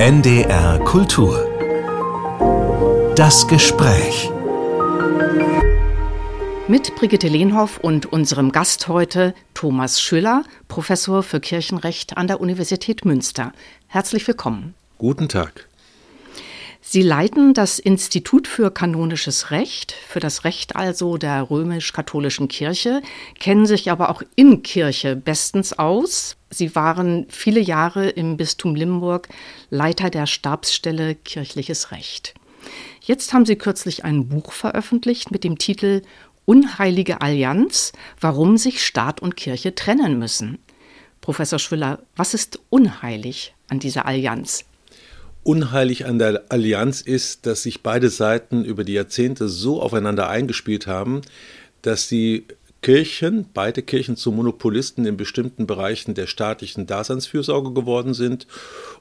NDR Kultur. Das Gespräch. Mit Brigitte Lehnhoff und unserem Gast heute Thomas Schüller, Professor für Kirchenrecht an der Universität Münster. Herzlich willkommen. Guten Tag. Sie leiten das Institut für kanonisches Recht, für das Recht also der römisch-katholischen Kirche, kennen sich aber auch in Kirche bestens aus. Sie waren viele Jahre im Bistum Limburg Leiter der Stabsstelle Kirchliches Recht. Jetzt haben Sie kürzlich ein Buch veröffentlicht mit dem Titel Unheilige Allianz, warum sich Staat und Kirche trennen müssen. Professor Schwiller, was ist unheilig an dieser Allianz? unheilig an der Allianz ist, dass sich beide Seiten über die Jahrzehnte so aufeinander eingespielt haben, dass die Kirchen, beide Kirchen zu Monopolisten in bestimmten Bereichen der staatlichen Daseinsfürsorge geworden sind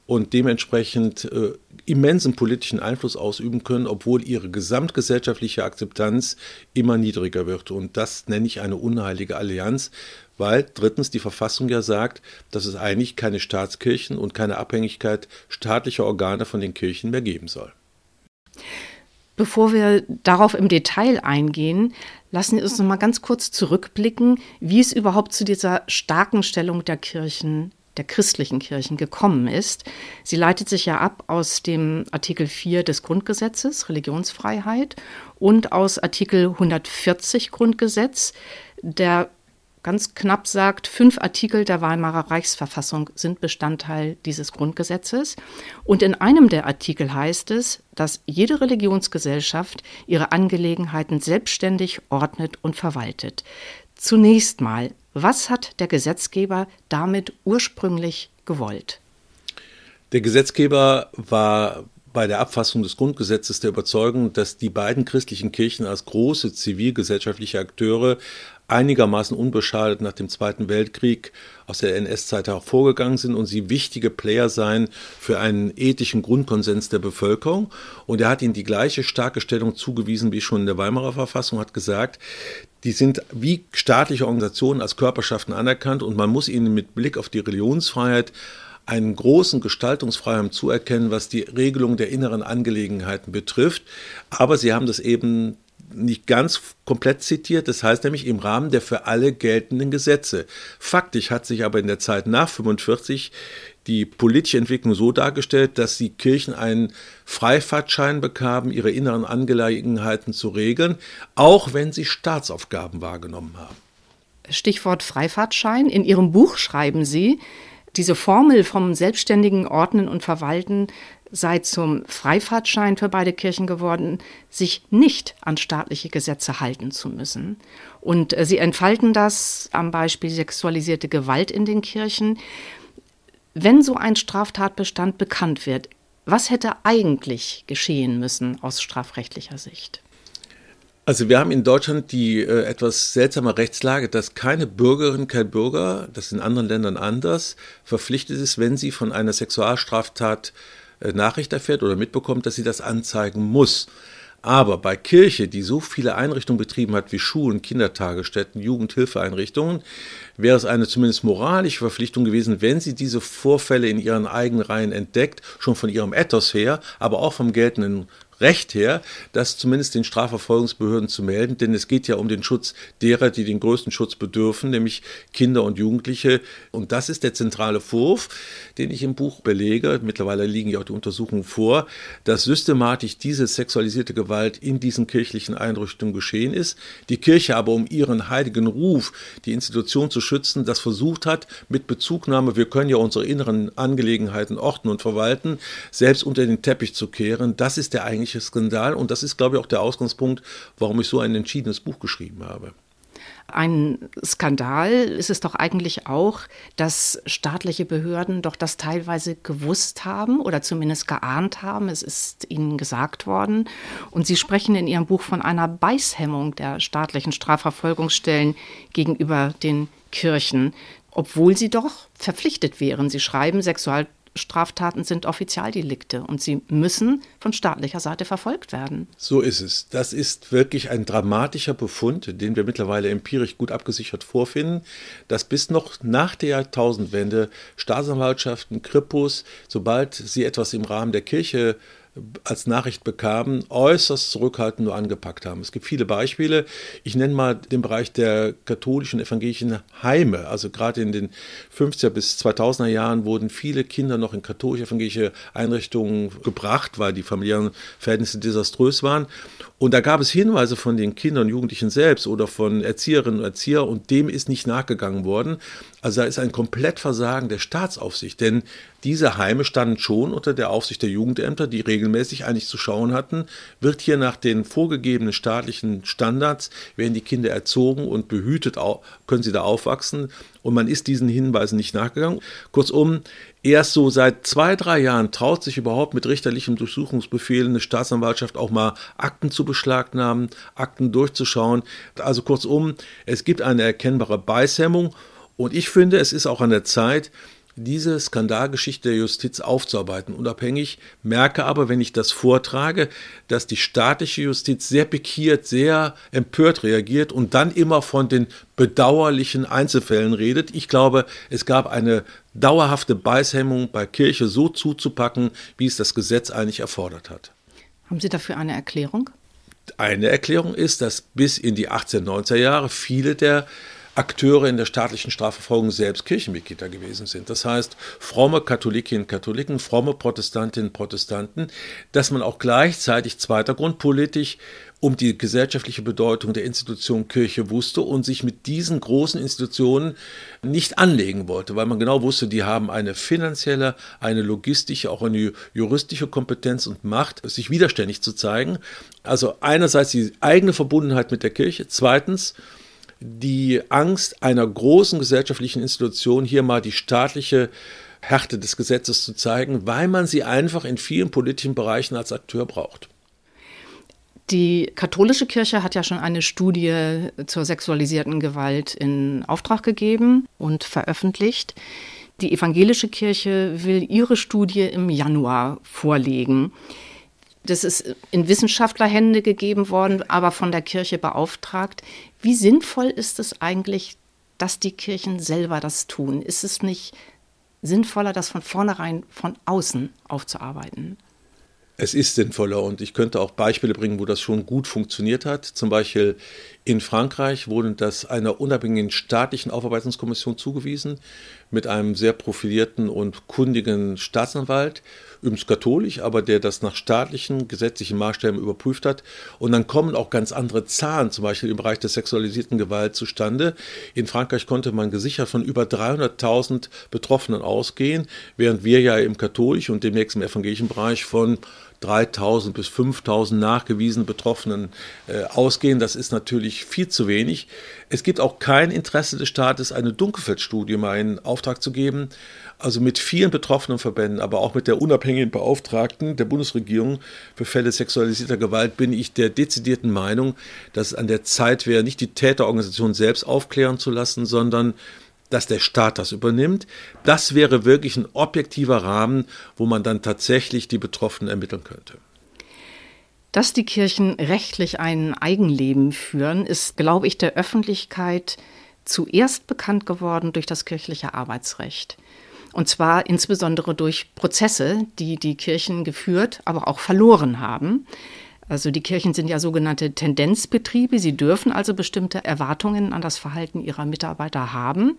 und dementsprechend äh, immensen politischen Einfluss ausüben können, obwohl ihre gesamtgesellschaftliche Akzeptanz immer niedriger wird. Und das nenne ich eine unheilige Allianz, weil drittens die Verfassung ja sagt, dass es eigentlich keine Staatskirchen und keine Abhängigkeit staatlicher Organe von den Kirchen mehr geben soll. Bevor wir darauf im Detail eingehen, lassen Sie uns noch mal ganz kurz zurückblicken, wie es überhaupt zu dieser starken Stellung der Kirchen der christlichen Kirchen gekommen ist. Sie leitet sich ja ab aus dem Artikel 4 des Grundgesetzes, Religionsfreiheit, und aus Artikel 140 Grundgesetz, der ganz knapp sagt, fünf Artikel der Weimarer Reichsverfassung sind Bestandteil dieses Grundgesetzes. Und in einem der Artikel heißt es, dass jede Religionsgesellschaft ihre Angelegenheiten selbstständig ordnet und verwaltet. Zunächst mal, was hat der Gesetzgeber damit ursprünglich gewollt? Der Gesetzgeber war bei der Abfassung des Grundgesetzes der Überzeugung, dass die beiden christlichen Kirchen als große zivilgesellschaftliche Akteure einigermaßen unbeschadet nach dem Zweiten Weltkrieg aus der NS-Zeit hervorgegangen sind und sie wichtige Player seien für einen ethischen Grundkonsens der Bevölkerung. Und er hat ihnen die gleiche starke Stellung zugewiesen wie schon in der Weimarer Verfassung, hat gesagt, die sind wie staatliche Organisationen als Körperschaften anerkannt und man muss ihnen mit Blick auf die Religionsfreiheit einen großen Gestaltungsfreiraum zuerkennen, was die Regelung der inneren Angelegenheiten betrifft. Aber sie haben das eben nicht ganz komplett zitiert, das heißt nämlich im Rahmen der für alle geltenden Gesetze. Faktisch hat sich aber in der Zeit nach 45 die politische Entwicklung so dargestellt, dass die Kirchen einen Freifahrtschein bekamen, ihre inneren Angelegenheiten zu regeln, auch wenn sie Staatsaufgaben wahrgenommen haben. Stichwort Freifahrtschein. In Ihrem Buch schreiben Sie, diese Formel vom selbstständigen Ordnen und Verwalten sei zum Freifahrtschein für beide Kirchen geworden, sich nicht an staatliche Gesetze halten zu müssen. Und äh, sie entfalten das am Beispiel sexualisierte Gewalt in den Kirchen. Wenn so ein Straftatbestand bekannt wird, was hätte eigentlich geschehen müssen aus strafrechtlicher Sicht? Also wir haben in Deutschland die äh, etwas seltsame Rechtslage, dass keine Bürgerin, kein Bürger, das ist in anderen Ländern anders, verpflichtet ist, wenn sie von einer Sexualstraftat Nachricht erfährt oder mitbekommt, dass sie das anzeigen muss. Aber bei Kirche, die so viele Einrichtungen betrieben hat wie Schulen, Kindertagesstätten, Jugendhilfeeinrichtungen, wäre es eine zumindest moralische Verpflichtung gewesen, wenn sie diese Vorfälle in ihren eigenen Reihen entdeckt, schon von ihrem Ethos her, aber auch vom geltenden Recht her, das zumindest den Strafverfolgungsbehörden zu melden, denn es geht ja um den Schutz derer, die den größten Schutz bedürfen, nämlich Kinder und Jugendliche. Und das ist der zentrale Vorwurf, den ich im Buch belege. Mittlerweile liegen ja auch die Untersuchungen vor, dass systematisch diese sexualisierte Gewalt in diesen kirchlichen Einrichtungen geschehen ist. Die Kirche aber, um ihren heiligen Ruf, die Institution zu schützen, das versucht hat, mit Bezugnahme, wir können ja unsere inneren Angelegenheiten ordnen und verwalten, selbst unter den Teppich zu kehren. Das ist der eigentliche eigentliche Skandal. Und das ist, glaube ich, auch der Ausgangspunkt, warum ich so ein entschiedenes Buch geschrieben habe. Ein Skandal ist es doch eigentlich auch, dass staatliche Behörden doch das teilweise gewusst haben oder zumindest geahnt haben. Es ist ihnen gesagt worden. Und Sie sprechen in Ihrem Buch von einer Beißhemmung der staatlichen Strafverfolgungsstellen gegenüber den Kirchen, obwohl sie doch verpflichtet wären. Sie schreiben, Sexual Straftaten sind Offizialdelikte und sie müssen von staatlicher Seite verfolgt werden. So ist es. Das ist wirklich ein dramatischer Befund, den wir mittlerweile empirisch gut abgesichert vorfinden, dass bis noch nach der Jahrtausendwende Staatsanwaltschaften, Kripos, sobald sie etwas im Rahmen der Kirche als Nachricht bekamen, äußerst zurückhaltend nur angepackt haben. Es gibt viele Beispiele. Ich nenne mal den Bereich der katholischen, evangelischen Heime. Also gerade in den 50er bis 2000er Jahren wurden viele Kinder noch in katholisch-evangelische Einrichtungen gebracht, weil die familiären Verhältnisse desaströs waren. Und da gab es Hinweise von den Kindern und Jugendlichen selbst oder von Erzieherinnen und Erziehern und dem ist nicht nachgegangen worden. Also da ist ein Komplettversagen der Staatsaufsicht, denn diese Heime standen schon unter der Aufsicht der Jugendämter, die regelmäßig eigentlich zu schauen hatten, wird hier nach den vorgegebenen staatlichen Standards, werden die Kinder erzogen und behütet, können sie da aufwachsen und man ist diesen Hinweisen nicht nachgegangen. Kurzum, erst so seit zwei, drei Jahren traut sich überhaupt mit richterlichem Durchsuchungsbefehl eine Staatsanwaltschaft auch mal Akten zu beschlagnahmen, Akten durchzuschauen. Also kurzum, es gibt eine erkennbare Beißhemmung und ich finde, es ist auch an der Zeit, diese Skandalgeschichte der Justiz aufzuarbeiten. Unabhängig merke aber, wenn ich das vortrage, dass die staatliche Justiz sehr pikiert, sehr empört reagiert und dann immer von den bedauerlichen Einzelfällen redet. Ich glaube, es gab eine dauerhafte Beißhemmung bei Kirche so zuzupacken, wie es das Gesetz eigentlich erfordert hat. Haben Sie dafür eine Erklärung? Eine Erklärung ist, dass bis in die 1890er Jahre viele der Akteure in der staatlichen Strafverfolgung selbst Kirchenmitglieder gewesen sind. Das heißt, fromme Katholikinnen, Katholiken, fromme Protestantinnen, Protestanten, dass man auch gleichzeitig zweiter Grund politisch um die gesellschaftliche Bedeutung der Institution Kirche wusste und sich mit diesen großen Institutionen nicht anlegen wollte, weil man genau wusste, die haben eine finanzielle, eine logistische, auch eine juristische Kompetenz und Macht, sich widerständig zu zeigen. Also einerseits die eigene Verbundenheit mit der Kirche, zweitens die Angst einer großen gesellschaftlichen Institution, hier mal die staatliche Härte des Gesetzes zu zeigen, weil man sie einfach in vielen politischen Bereichen als Akteur braucht. Die katholische Kirche hat ja schon eine Studie zur sexualisierten Gewalt in Auftrag gegeben und veröffentlicht. Die evangelische Kirche will ihre Studie im Januar vorlegen. Das ist in Wissenschaftlerhände gegeben worden, aber von der Kirche beauftragt. Wie sinnvoll ist es eigentlich, dass die Kirchen selber das tun? Ist es nicht sinnvoller, das von vornherein von außen aufzuarbeiten? Es ist sinnvoller und ich könnte auch Beispiele bringen, wo das schon gut funktioniert hat. Zum Beispiel in Frankreich wurde das einer unabhängigen staatlichen Aufarbeitungskommission zugewiesen mit einem sehr profilierten und kundigen Staatsanwalt, übrigens katholisch, aber der das nach staatlichen gesetzlichen Maßstäben überprüft hat. Und dann kommen auch ganz andere Zahlen, zum Beispiel im Bereich der sexualisierten Gewalt zustande. In Frankreich konnte man gesichert von über 300.000 Betroffenen ausgehen, während wir ja im katholischen und demnächst im evangelischen Bereich von 3000 bis 5000 nachgewiesene Betroffenen äh, ausgehen. Das ist natürlich viel zu wenig. Es gibt auch kein Interesse des Staates, eine Dunkelfeldstudie mal in Auftrag zu geben. Also mit vielen betroffenen Verbänden, aber auch mit der unabhängigen Beauftragten der Bundesregierung für Fälle sexualisierter Gewalt bin ich der dezidierten Meinung, dass es an der Zeit wäre, nicht die Täterorganisation selbst aufklären zu lassen, sondern dass der Staat das übernimmt. Das wäre wirklich ein objektiver Rahmen, wo man dann tatsächlich die Betroffenen ermitteln könnte. Dass die Kirchen rechtlich ein Eigenleben führen, ist, glaube ich, der Öffentlichkeit zuerst bekannt geworden durch das kirchliche Arbeitsrecht. Und zwar insbesondere durch Prozesse, die die Kirchen geführt, aber auch verloren haben. Also die Kirchen sind ja sogenannte Tendenzbetriebe. Sie dürfen also bestimmte Erwartungen an das Verhalten ihrer Mitarbeiter haben.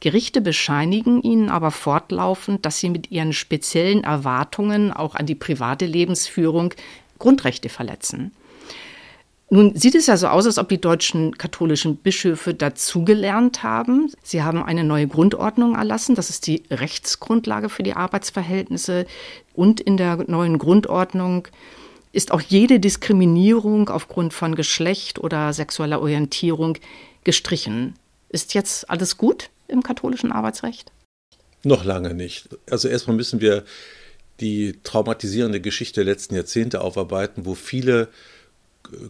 Gerichte bescheinigen ihnen aber fortlaufend, dass sie mit ihren speziellen Erwartungen auch an die private Lebensführung Grundrechte verletzen. Nun sieht es ja so aus, als ob die deutschen katholischen Bischöfe dazugelernt haben. Sie haben eine neue Grundordnung erlassen. Das ist die Rechtsgrundlage für die Arbeitsverhältnisse. Und in der neuen Grundordnung ist auch jede Diskriminierung aufgrund von Geschlecht oder sexueller Orientierung gestrichen. Ist jetzt alles gut im katholischen Arbeitsrecht? Noch lange nicht. Also erstmal müssen wir die traumatisierende Geschichte der letzten Jahrzehnte aufarbeiten, wo viele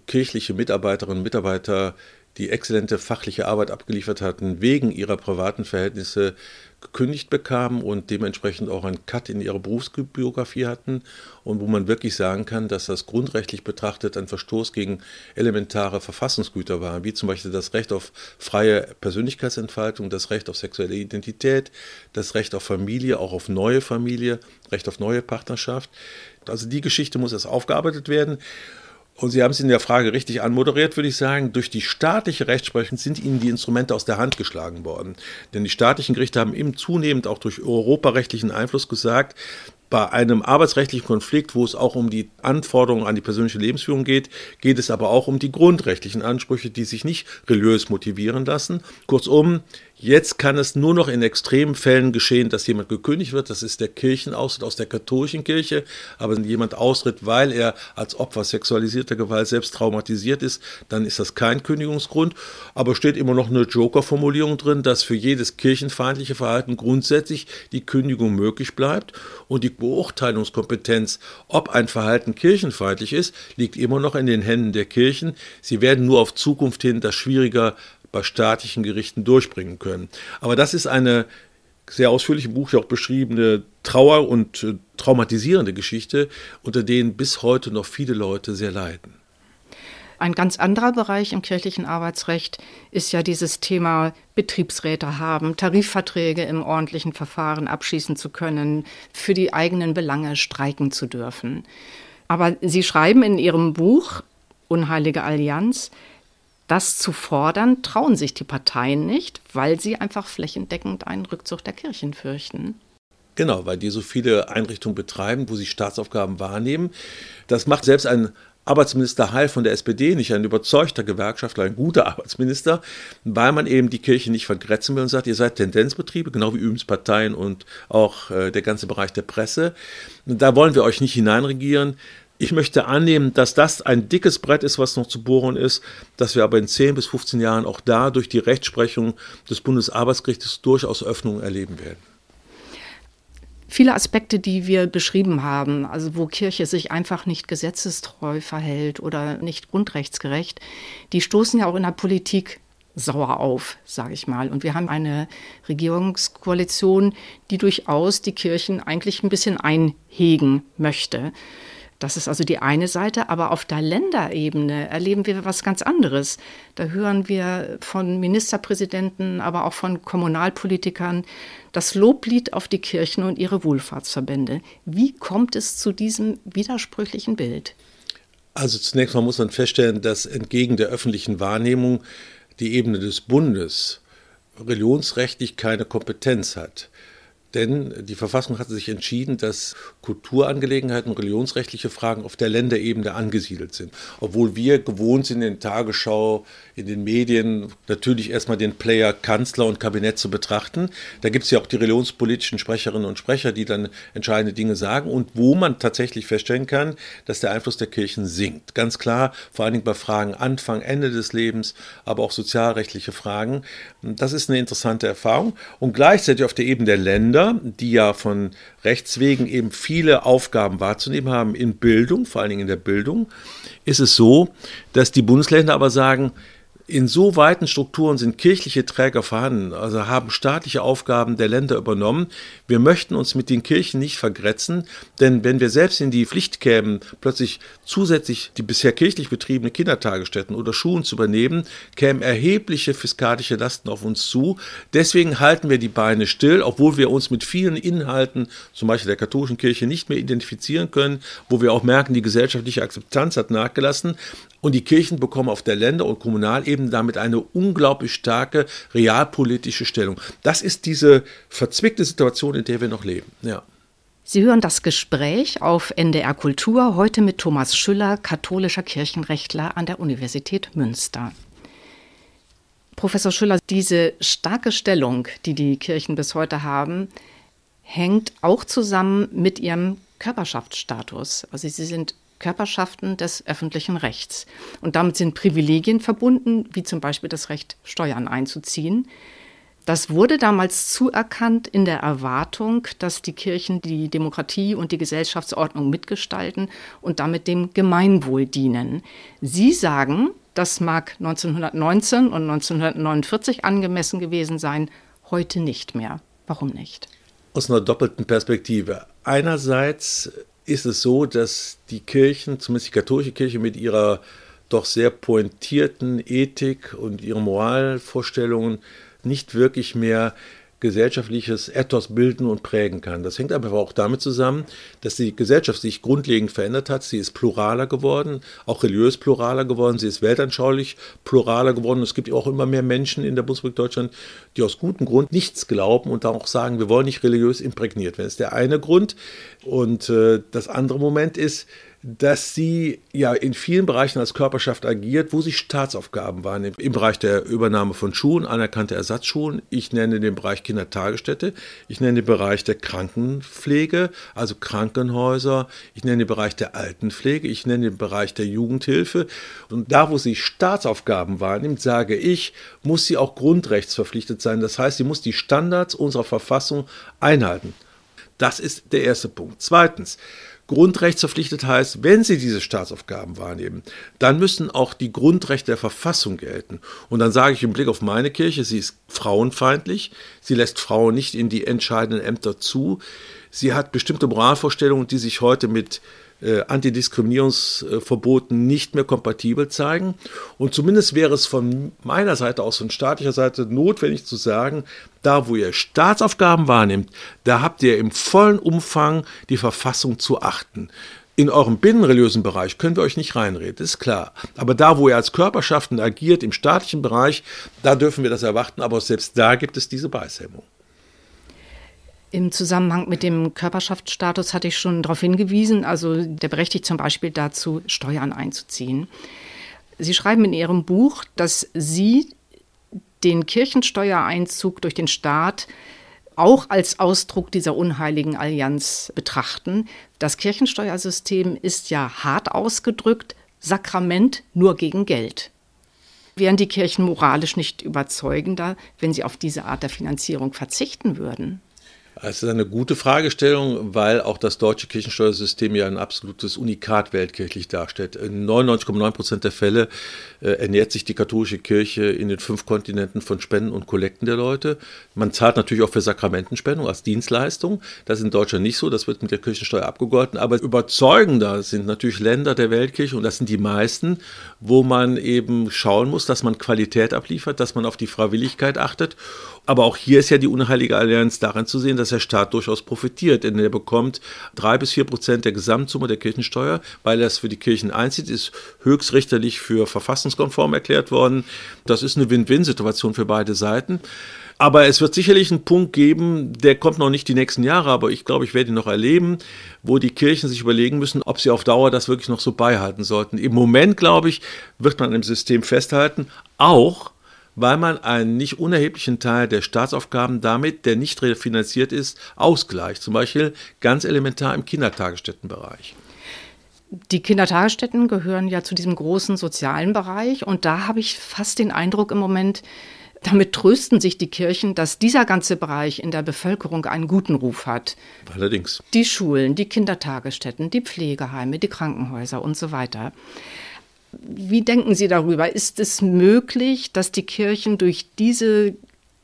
kirchliche Mitarbeiterinnen und Mitarbeiter die exzellente fachliche Arbeit abgeliefert hatten, wegen ihrer privaten Verhältnisse gekündigt bekamen und dementsprechend auch einen Cut in ihrer Berufsbiografie hatten und wo man wirklich sagen kann, dass das grundrechtlich betrachtet ein Verstoß gegen elementare Verfassungsgüter war, wie zum Beispiel das Recht auf freie Persönlichkeitsentfaltung, das Recht auf sexuelle Identität, das Recht auf Familie, auch auf neue Familie, Recht auf neue Partnerschaft. Also die Geschichte muss erst aufgearbeitet werden. Und Sie haben es in der Frage richtig anmoderiert, würde ich sagen. Durch die staatliche Rechtsprechung sind Ihnen die Instrumente aus der Hand geschlagen worden. Denn die staatlichen Gerichte haben eben zunehmend auch durch europarechtlichen Einfluss gesagt, bei einem arbeitsrechtlichen Konflikt, wo es auch um die Anforderungen an die persönliche Lebensführung geht, geht es aber auch um die grundrechtlichen Ansprüche, die sich nicht religiös motivieren lassen. Kurzum, Jetzt kann es nur noch in extremen Fällen geschehen, dass jemand gekündigt wird. Das ist der Kirchenaustritt aus der katholischen Kirche. Aber wenn jemand austritt, weil er als Opfer sexualisierter Gewalt selbst traumatisiert ist, dann ist das kein Kündigungsgrund. Aber steht immer noch eine Joker-Formulierung drin, dass für jedes kirchenfeindliche Verhalten grundsätzlich die Kündigung möglich bleibt. Und die Beurteilungskompetenz, ob ein Verhalten kirchenfeindlich ist, liegt immer noch in den Händen der Kirchen. Sie werden nur auf Zukunft hin das schwieriger bei staatlichen Gerichten durchbringen können. Aber das ist eine sehr ausführlich im Buch ja auch beschriebene Trauer- und äh, traumatisierende Geschichte, unter denen bis heute noch viele Leute sehr leiden. Ein ganz anderer Bereich im kirchlichen Arbeitsrecht ist ja dieses Thema Betriebsräte haben, Tarifverträge im ordentlichen Verfahren abschließen zu können, für die eigenen Belange streiken zu dürfen. Aber Sie schreiben in Ihrem Buch Unheilige Allianz, das zu fordern, trauen sich die Parteien nicht, weil sie einfach flächendeckend einen Rückzug der Kirchen fürchten. Genau, weil die so viele Einrichtungen betreiben, wo sie Staatsaufgaben wahrnehmen. Das macht selbst ein Arbeitsminister Heil von der SPD nicht ein überzeugter Gewerkschaftler, ein guter Arbeitsminister, weil man eben die Kirche nicht vergrätzen will und sagt, ihr seid Tendenzbetriebe, genau wie übrigens Parteien und auch äh, der ganze Bereich der Presse. Da wollen wir euch nicht hineinregieren. Ich möchte annehmen, dass das ein dickes Brett ist, was noch zu bohren ist, dass wir aber in 10 bis 15 Jahren auch da durch die Rechtsprechung des Bundesarbeitsgerichts durchaus Öffnungen erleben werden. Viele Aspekte, die wir beschrieben haben, also wo Kirche sich einfach nicht gesetzestreu verhält oder nicht grundrechtsgerecht, die stoßen ja auch in der Politik sauer auf, sage ich mal. Und wir haben eine Regierungskoalition, die durchaus die Kirchen eigentlich ein bisschen einhegen möchte. Das ist also die eine Seite, aber auf der Länderebene erleben wir was ganz anderes. Da hören wir von Ministerpräsidenten, aber auch von Kommunalpolitikern das Loblied auf die Kirchen und ihre Wohlfahrtsverbände. Wie kommt es zu diesem widersprüchlichen Bild? Also zunächst mal muss man feststellen, dass entgegen der öffentlichen Wahrnehmung die Ebene des Bundes religionsrechtlich keine Kompetenz hat. Denn die Verfassung hat sich entschieden, dass Kulturangelegenheiten, religionsrechtliche Fragen auf der Länderebene angesiedelt sind. Obwohl wir gewohnt sind, in Tagesschau, in den Medien natürlich erstmal den Player Kanzler und Kabinett zu betrachten. Da gibt es ja auch die religionspolitischen Sprecherinnen und Sprecher, die dann entscheidende Dinge sagen und wo man tatsächlich feststellen kann, dass der Einfluss der Kirchen sinkt. Ganz klar, vor allen Dingen bei Fragen Anfang, Ende des Lebens, aber auch sozialrechtliche Fragen. Das ist eine interessante Erfahrung. Und gleichzeitig auf der Ebene der Länder, die ja von Rechts wegen eben viele Aufgaben wahrzunehmen haben in Bildung, vor allen Dingen in der Bildung, ist es so, dass die Bundesländer aber sagen, in so weiten Strukturen sind kirchliche Träger vorhanden, also haben staatliche Aufgaben der Länder übernommen. Wir möchten uns mit den Kirchen nicht vergrätzen, denn wenn wir selbst in die Pflicht kämen, plötzlich zusätzlich die bisher kirchlich betriebene Kindertagesstätten oder Schulen zu übernehmen, kämen erhebliche fiskalische Lasten auf uns zu. Deswegen halten wir die Beine still, obwohl wir uns mit vielen Inhalten, zum Beispiel der katholischen Kirche, nicht mehr identifizieren können, wo wir auch merken, die gesellschaftliche Akzeptanz hat nachgelassen. Und die Kirchen bekommen auf der Länder- und Kommunalebene damit eine unglaublich starke realpolitische Stellung. Das ist diese verzwickte Situation, in der wir noch leben. Ja. Sie hören das Gespräch auf NDR Kultur heute mit Thomas Schüller, katholischer Kirchenrechtler an der Universität Münster. Professor Schüller, diese starke Stellung, die die Kirchen bis heute haben, hängt auch zusammen mit ihrem Körperschaftsstatus. Also sie sind Körperschaften des öffentlichen Rechts. Und damit sind Privilegien verbunden, wie zum Beispiel das Recht, Steuern einzuziehen. Das wurde damals zuerkannt in der Erwartung, dass die Kirchen die Demokratie und die Gesellschaftsordnung mitgestalten und damit dem Gemeinwohl dienen. Sie sagen, Das mag 1919 und 1949 angemessen gewesen sein, heute nicht mehr. Warum nicht? Aus einer doppelten Perspektive. Einerseits ist es so, dass die Kirchen, zumindest die katholische Kirche mit ihrer doch sehr pointierten Ethik und ihren Moralvorstellungen nicht wirklich mehr gesellschaftliches Ethos bilden und prägen kann. Das hängt aber auch damit zusammen, dass die Gesellschaft sich grundlegend verändert hat. Sie ist pluraler geworden, auch religiös pluraler geworden, sie ist weltanschaulich pluraler geworden. Es gibt auch immer mehr Menschen in der Bundesrepublik Deutschland, die aus gutem Grund nichts glauben und auch sagen, wir wollen nicht religiös imprägniert werden. Das ist der eine Grund. Und äh, das andere Moment ist, dass sie ja in vielen Bereichen als Körperschaft agiert, wo sie Staatsaufgaben wahrnimmt. Im Bereich der Übernahme von Schulen, anerkannte Ersatzschulen. Ich nenne den Bereich Kindertagesstätte. Ich nenne den Bereich der Krankenpflege, also Krankenhäuser. Ich nenne den Bereich der Altenpflege. Ich nenne den Bereich der Jugendhilfe. Und da, wo sie Staatsaufgaben wahrnimmt, sage ich, muss sie auch grundrechtsverpflichtet sein. Das heißt, sie muss die Standards unserer Verfassung einhalten. Das ist der erste Punkt. Zweitens, Grundrechtsverpflichtet heißt, wenn Sie diese Staatsaufgaben wahrnehmen, dann müssen auch die Grundrechte der Verfassung gelten. Und dann sage ich im Blick auf meine Kirche, sie ist frauenfeindlich, sie lässt Frauen nicht in die entscheidenden Ämter zu, sie hat bestimmte Moralvorstellungen, die sich heute mit äh, Antidiskriminierungsverboten nicht mehr kompatibel zeigen. Und zumindest wäre es von meiner Seite aus, von staatlicher Seite notwendig zu sagen, da wo ihr Staatsaufgaben wahrnimmt, da habt ihr im vollen Umfang die Verfassung zu achten. In eurem binnenreligiösen Bereich können wir euch nicht reinreden, ist klar. Aber da, wo ihr als Körperschaften agiert, im staatlichen Bereich, da dürfen wir das erwarten, aber selbst da gibt es diese Beißhemmung. Im Zusammenhang mit dem Körperschaftsstatus hatte ich schon darauf hingewiesen, also der berechtigt zum Beispiel dazu, Steuern einzuziehen. Sie schreiben in Ihrem Buch, dass Sie den Kirchensteuereinzug durch den Staat auch als Ausdruck dieser unheiligen Allianz betrachten. Das Kirchensteuersystem ist ja hart ausgedrückt Sakrament nur gegen Geld. Wären die Kirchen moralisch nicht überzeugender, wenn sie auf diese Art der Finanzierung verzichten würden? Es ist eine gute Fragestellung, weil auch das deutsche Kirchensteuersystem ja ein absolutes Unikat weltkirchlich darstellt. In 99,9 Prozent der Fälle äh, ernährt sich die katholische Kirche in den fünf Kontinenten von Spenden und Kollekten der Leute. Man zahlt natürlich auch für Sakramentenspendung als Dienstleistung. Das ist in Deutschland nicht so, das wird mit der Kirchensteuer abgegolten. Aber überzeugender sind natürlich Länder der Weltkirche und das sind die meisten, wo man eben schauen muss, dass man Qualität abliefert, dass man auf die Freiwilligkeit achtet aber auch hier ist ja die unheilige Allianz daran zu sehen, dass der Staat durchaus profitiert, denn er bekommt drei bis vier Prozent der Gesamtsumme der Kirchensteuer, weil er es für die Kirchen einzieht, ist höchstrichterlich für verfassungskonform erklärt worden. Das ist eine Win-Win-Situation für beide Seiten. Aber es wird sicherlich einen Punkt geben, der kommt noch nicht die nächsten Jahre, aber ich glaube, ich werde ihn noch erleben, wo die Kirchen sich überlegen müssen, ob sie auf Dauer das wirklich noch so beibehalten sollten. Im Moment, glaube ich, wird man im System festhalten, auch weil man einen nicht unerheblichen Teil der Staatsaufgaben damit, der nicht refinanziert ist, ausgleicht. Zum Beispiel ganz elementar im Kindertagesstättenbereich. Die Kindertagesstätten gehören ja zu diesem großen sozialen Bereich und da habe ich fast den Eindruck im Moment, damit trösten sich die Kirchen, dass dieser ganze Bereich in der Bevölkerung einen guten Ruf hat. Allerdings. Die Schulen, die Kindertagesstätten, die Pflegeheime, die Krankenhäuser und so weiter. Wie denken Sie darüber? Ist es möglich, dass die Kirchen durch diese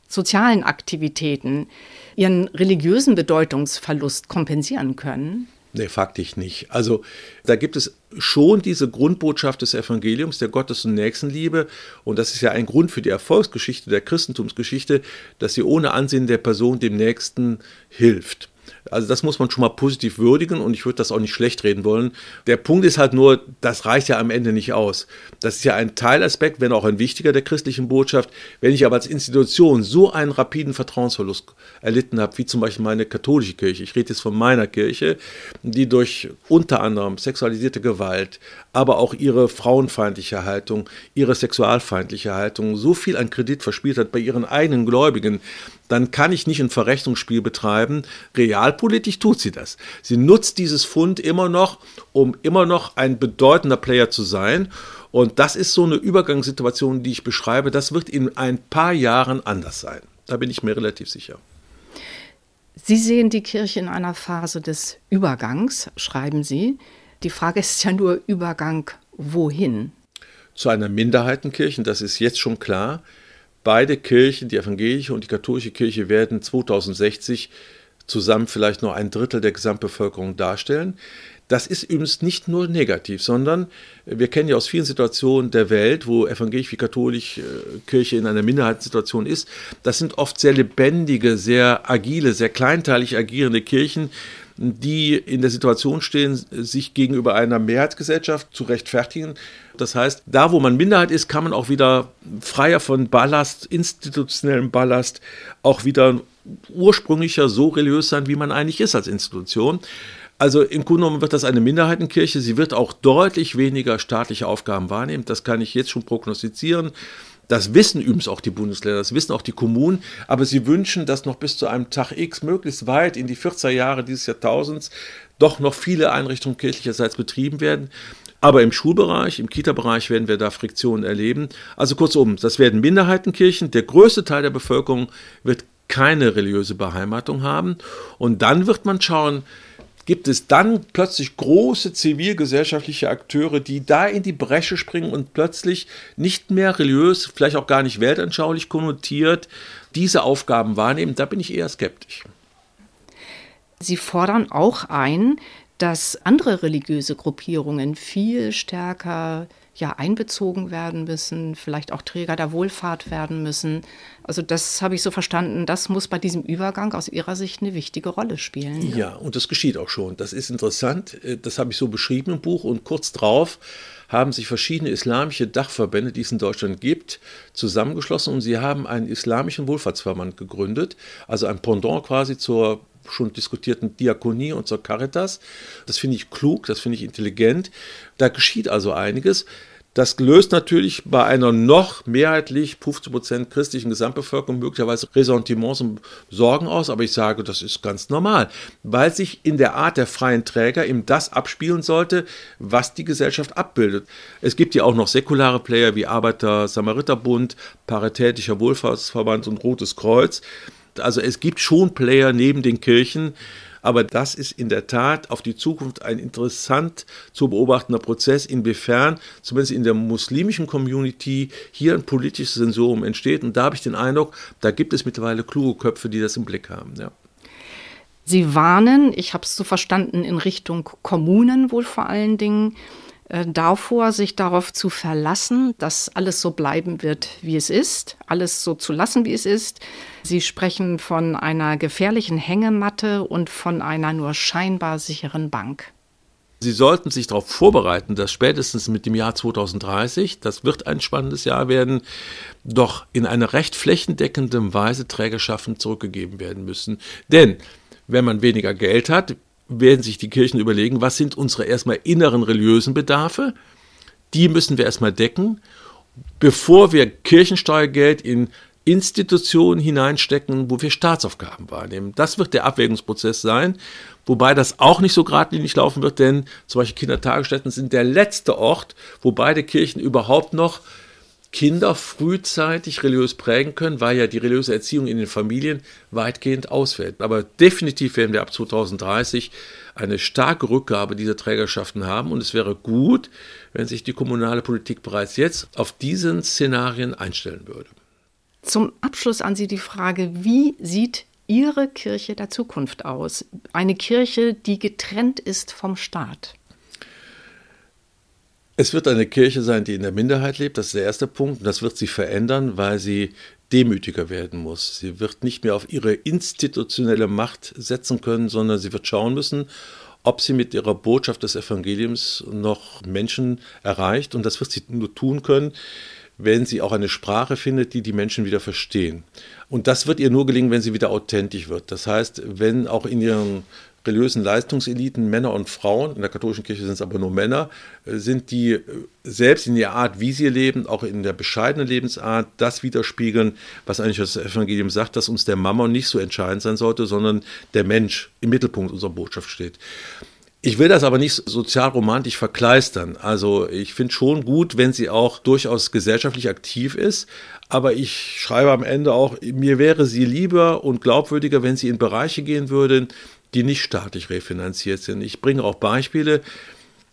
sozialen Aktivitäten ihren religiösen Bedeutungsverlust kompensieren können? Nee, faktisch nicht. Also da gibt es schon diese Grundbotschaft des Evangeliums, der Gottes- und Nächstenliebe. Und das ist ja ein Grund für die Erfolgsgeschichte der Christentumsgeschichte, dass sie ohne Ansehen der Person dem Nächsten hilft. Also das muss man schon mal positiv würdigen und ich würde das auch nicht schlecht reden wollen. Der Punkt ist halt nur, das reicht ja am Ende nicht aus. Das ist ja ein Teilaspekt, wenn auch ein wichtiger der christlichen Botschaft. Wenn ich aber als Institution so einen rapiden Vertrauensverlust erlitten habe, wie zum Beispiel meine katholische Kirche, ich rede jetzt von meiner Kirche, die durch unter anderem sexualisierte Gewalt, aber auch ihre frauenfeindliche Haltung, ihre sexualfeindliche Haltung so viel an Kredit verspielt hat bei ihren eigenen Gläubigen, dann kann ich nicht ein Verrechnungsspiel betreiben. Realpolitisch tut sie das. Sie nutzt dieses Fund immer noch, um immer noch ein bedeutender Player zu sein. Und das ist so eine Übergangssituation, die ich beschreibe. Das wird in ein paar Jahren anders sein. Da bin ich mir relativ sicher. Sie sehen die Kirche in einer Phase des Übergangs, schreiben Sie. Die Frage ist ja nur Übergang wohin? zu einer Minderheitenkirche, das ist jetzt schon klar. Beide Kirchen, die evangelische und die katholische Kirche, werden 2060 zusammen vielleicht nur ein Drittel der Gesamtbevölkerung darstellen. Das ist übrigens nicht nur negativ, sondern wir kennen ja aus vielen Situationen der Welt, wo evangelisch wie katholisch äh, Kirche in einer Minderheitssituation ist. Das sind oft sehr lebendige, sehr agile, sehr kleinteilig agierende Kirchen, die in der Situation stehen, sich gegenüber einer Mehrheitsgesellschaft zu rechtfertigen. Das heißt, da wo man Minderheit ist, kann man auch wieder freier von Ballast, institutionellem Ballast, auch wieder ursprünglicher so religiös sein, wie man eigentlich ist als Institution. Also im Grunde genommen wird das eine Minderheitenkirche. Sie wird auch deutlich weniger staatliche Aufgaben wahrnehmen. Das kann ich jetzt schon prognostizieren. Das wissen übrigens auch die Bundesländer, das wissen auch die Kommunen, aber sie wünschen, dass noch bis zu einem Tag X möglichst weit in die 40er Jahre dieses Jahrtausends doch noch viele Einrichtungen kirchlicherseits betrieben werden. Aber im Schulbereich, im Kita-Bereich werden wir da Friktionen erleben. Also kurzum, das werden Minderheitenkirchen. Der größte Teil der Bevölkerung wird keine religiöse Beheimatung haben. Und dann wird man schauen, gibt es dann plötzlich große zivilgesellschaftliche Akteure, die da in die Bresche springen und plötzlich nicht mehr religiös, vielleicht auch gar nicht weltanschaulich konnotiert, diese Aufgaben wahrnehmen. Da bin ich eher skeptisch. Sie fordern auch ein, dass andere religiöse Gruppierungen viel stärker ja einbezogen werden müssen, vielleicht auch Träger der Wohlfahrt werden müssen. Also das habe ich so verstanden, das muss bei diesem Übergang aus Ihrer Sicht eine wichtige Rolle spielen. Ja, und das geschieht auch schon. Das ist interessant. Äh, das habe ich so beschrieben im Buch und kurz drauf haben sich verschiedene islamische Dachverbände, die es in Deutschland gibt, zusammengeschlossen und sie haben einen islamischen Wohlfahrtsverband gegründet, also ein Pendant quasi zur schon diskutierten Diakonie und zur Caritas. Das finde ich klug, das finde ich intelligent. Da geschieht also einiges. Das löst natürlich bei einer noch mehrheitlich 50 Prozent christlichen Gesamtbevölkerung möglicherweise Ressentiments und Sorgen aus, aber ich sage, das ist ganz normal, weil sich in der Art der freien Träger eben das abspielen sollte, was die Gesellschaft abbildet. Es gibt ja auch noch säkulare Player wie Arbeiter-Samariterbund, Paritätischer Wohlfahrtsverband und Rotes Kreuz. Also es gibt schon Player neben den Kirchen, aber das ist in der Tat auf die Zukunft ein interessant zu beobachtender Prozess, inwiefern zumindest in der muslimischen Community hier ein politisches Sensorium entsteht. Und da habe ich den Eindruck, da gibt es mittlerweile kluge Köpfe, die das im Blick haben. Ja. Sie warnen, ich habe es so verstanden, in Richtung Kommunen wohl vor allen Dingen äh, davor, sich darauf zu verlassen, dass alles so bleiben wird, wie es ist, alles so zu lassen, wie es ist. Sie sprechen von einer gefährlichen Hängematte und von einer nur scheinbar sicheren Bank. Sie sollten sich darauf vorbereiten, dass spätestens mit dem Jahr 2030, das wird ein spannendes Jahr werden, doch in einer recht flächendeckenden Weise Trägerschaften zurückgegeben werden müssen. Denn wenn man weniger Geld hat, werden sich die Kirchen überlegen, was sind unsere erstmal inneren religiösen Bedarfe. Die müssen wir erstmal decken, bevor wir Kirchensteuergeld in Institutionen hineinstecken, wo wir Staatsaufgaben wahrnehmen. Das wird der Abwägungsprozess sein, wobei das auch nicht so geradlinig laufen wird, denn zum Beispiel Kindertagesstätten sind der letzte Ort, wo beide Kirchen überhaupt noch Kinder frühzeitig religiös prägen können, weil ja die religiöse Erziehung in den Familien weitgehend ausfällt. Aber definitiv werden wir ab 2030 eine starke Rückgabe dieser Trägerschaften haben und es wäre gut, wenn sich die kommunale Politik bereits jetzt auf diesen Szenarien einstellen würde. Zum Abschluss an Sie die Frage, wie sieht Ihre Kirche der Zukunft aus? Eine Kirche, die getrennt ist vom Staat. Es wird eine Kirche sein, die in der Minderheit lebt, das ist der erste Punkt. Und das wird sie verändern, weil sie demütiger werden muss. Sie wird nicht mehr auf ihre institutionelle Macht setzen können, sondern sie wird schauen müssen, ob sie mit ihrer Botschaft des Evangeliums noch Menschen erreicht. Und das wird sie nur tun können, wenn sie auch eine Sprache findet, die die Menschen wieder verstehen. Und das wird ihr nur gelingen, wenn sie wieder authentisch wird. Das heißt, wenn auch in ihren religiösen Leistungseliten, Männer und Frauen, in der katholischen Kirche sind es aber nur Männer, äh, sind die äh, selbst in der Art, wie sie leben, auch in der bescheidenen Lebensart, das widerspiegeln, was eigentlich das Evangelium sagt, dass uns der Mammon nicht so entscheidend sein sollte, sondern der Mensch im Mittelpunkt unserer Botschaft steht. Ich will das aber nicht sozialromantisch verkleistern. Also ich finde schon gut, wenn sie auch durchaus gesellschaftlich aktiv ist. Aber ich schreibe am Ende auch, mir wäre sie lieber und glaubwürdiger, wenn sie in Bereiche gehen würde, die nicht staatlich refinanziert sind. Ich bringe auch Beispiele.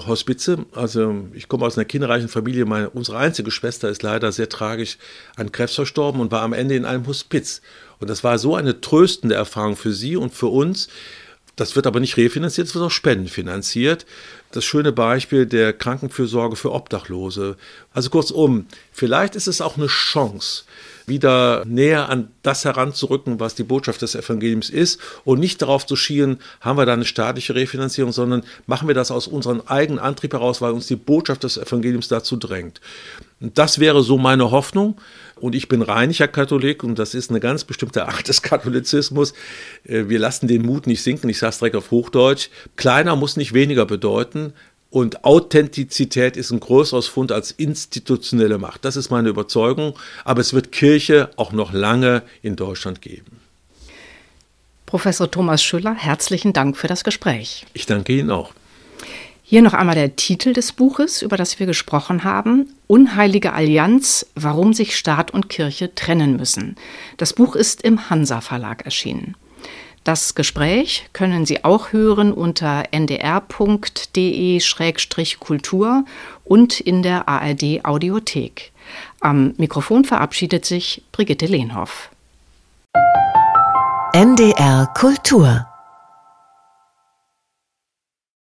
Hospize. Also ich komme aus einer kinderreichen Familie. Meine, unsere einzige Schwester ist leider sehr tragisch an Krebs verstorben und war am Ende in einem Hospiz. Und das war so eine tröstende Erfahrung für sie und für uns. Das wird aber nicht refinanziert, es wird auch spendenfinanziert. Das schöne Beispiel der Krankenfürsorge für Obdachlose. Also kurzum, vielleicht ist es auch eine Chance, wieder näher an das heranzurücken, was die Botschaft des Evangeliums ist und nicht darauf zu schielen, haben wir da eine staatliche Refinanzierung, sondern machen wir das aus unserem eigenen Antrieb heraus, weil uns die Botschaft des Evangeliums dazu drängt. Das wäre so meine Hoffnung. Und ich bin rheinischer Katholik und das ist eine ganz bestimmte Art des Katholizismus. Äh, wir lassen den Mut nicht sinken, ich sage es direkt auf Hochdeutsch. Kleiner muss nicht weniger bedeuten. Und Authentizität ist ein größeres Fund als institutionelle Macht. Das ist meine Überzeugung. Aber es wird Kirche auch noch lange in Deutschland geben. Professor Thomas Schüller, herzlichen Dank für das Gespräch. Ich danke Ihnen auch. Hier noch einmal der Titel des Buches, über das wir gesprochen haben. Unheilige Allianz, warum sich Staat und Kirche trennen müssen. Das Buch ist im Hansa Verlag erschienen. Das Gespräch können Sie auch hören unter ndr.de-kultur und in der ARD Audiothek. Am Mikrofon verabschiedet sich Brigitte Lehnhoff. NDR Kultur